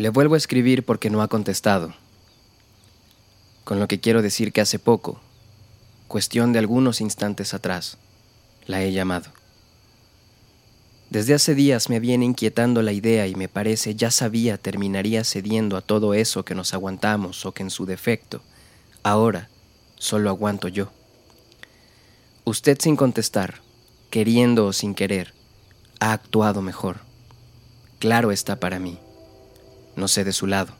Le vuelvo a escribir porque no ha contestado. Con lo que quiero decir que hace poco, cuestión de algunos instantes atrás, la he llamado. Desde hace días me viene inquietando la idea y me parece ya sabía terminaría cediendo a todo eso que nos aguantamos o que en su defecto, ahora, solo aguanto yo. Usted sin contestar, queriendo o sin querer, ha actuado mejor. Claro está para mí no sé de su lado.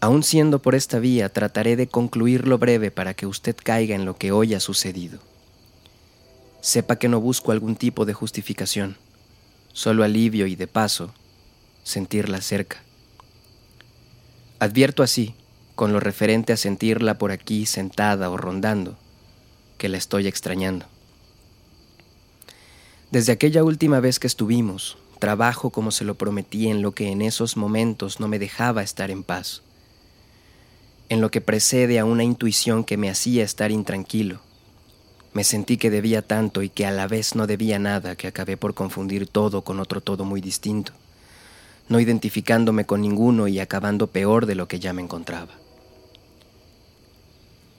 Aun siendo por esta vía, trataré de concluir lo breve para que usted caiga en lo que hoy ha sucedido. Sepa que no busco algún tipo de justificación, solo alivio y de paso, sentirla cerca. Advierto así, con lo referente a sentirla por aquí sentada o rondando, que la estoy extrañando. Desde aquella última vez que estuvimos, trabajo como se lo prometí en lo que en esos momentos no me dejaba estar en paz, en lo que precede a una intuición que me hacía estar intranquilo. Me sentí que debía tanto y que a la vez no debía nada que acabé por confundir todo con otro todo muy distinto, no identificándome con ninguno y acabando peor de lo que ya me encontraba.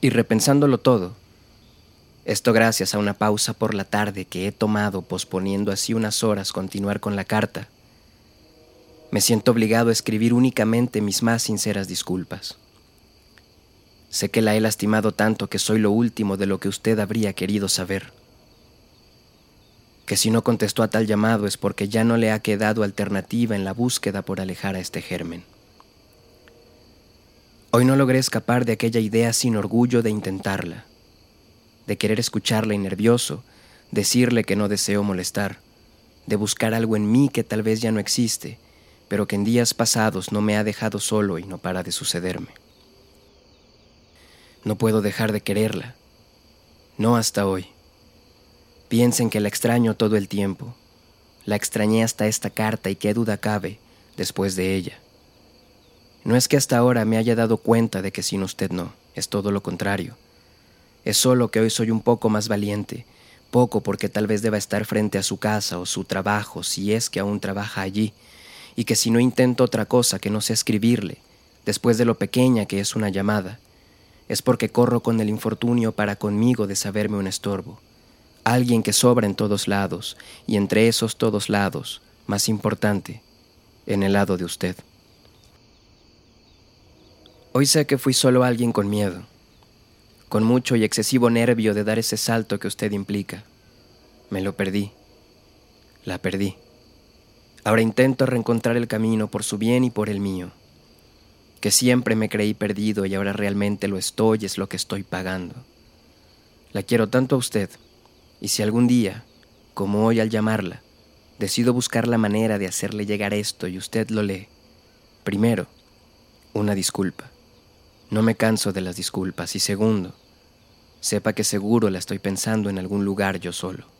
Y repensándolo todo, esto gracias a una pausa por la tarde que he tomado posponiendo así unas horas continuar con la carta. Me siento obligado a escribir únicamente mis más sinceras disculpas. Sé que la he lastimado tanto que soy lo último de lo que usted habría querido saber. Que si no contestó a tal llamado es porque ya no le ha quedado alternativa en la búsqueda por alejar a este germen. Hoy no logré escapar de aquella idea sin orgullo de intentarla de querer escucharla y nervioso, decirle que no deseo molestar, de buscar algo en mí que tal vez ya no existe, pero que en días pasados no me ha dejado solo y no para de sucederme. No puedo dejar de quererla, no hasta hoy. Piensen que la extraño todo el tiempo, la extrañé hasta esta carta y qué duda cabe después de ella. No es que hasta ahora me haya dado cuenta de que sin usted no, es todo lo contrario. Es solo que hoy soy un poco más valiente, poco porque tal vez deba estar frente a su casa o su trabajo, si es que aún trabaja allí, y que si no intento otra cosa que no sea escribirle, después de lo pequeña que es una llamada, es porque corro con el infortunio para conmigo de saberme un estorbo, alguien que sobra en todos lados, y entre esos todos lados, más importante, en el lado de usted. Hoy sé que fui solo alguien con miedo, con mucho y excesivo nervio de dar ese salto que usted implica. Me lo perdí. La perdí. Ahora intento reencontrar el camino por su bien y por el mío. Que siempre me creí perdido y ahora realmente lo estoy, es lo que estoy pagando. La quiero tanto a usted, y si algún día, como hoy al llamarla, decido buscar la manera de hacerle llegar esto y usted lo lee, primero, una disculpa. No me canso de las disculpas y segundo, sepa que seguro la estoy pensando en algún lugar yo solo.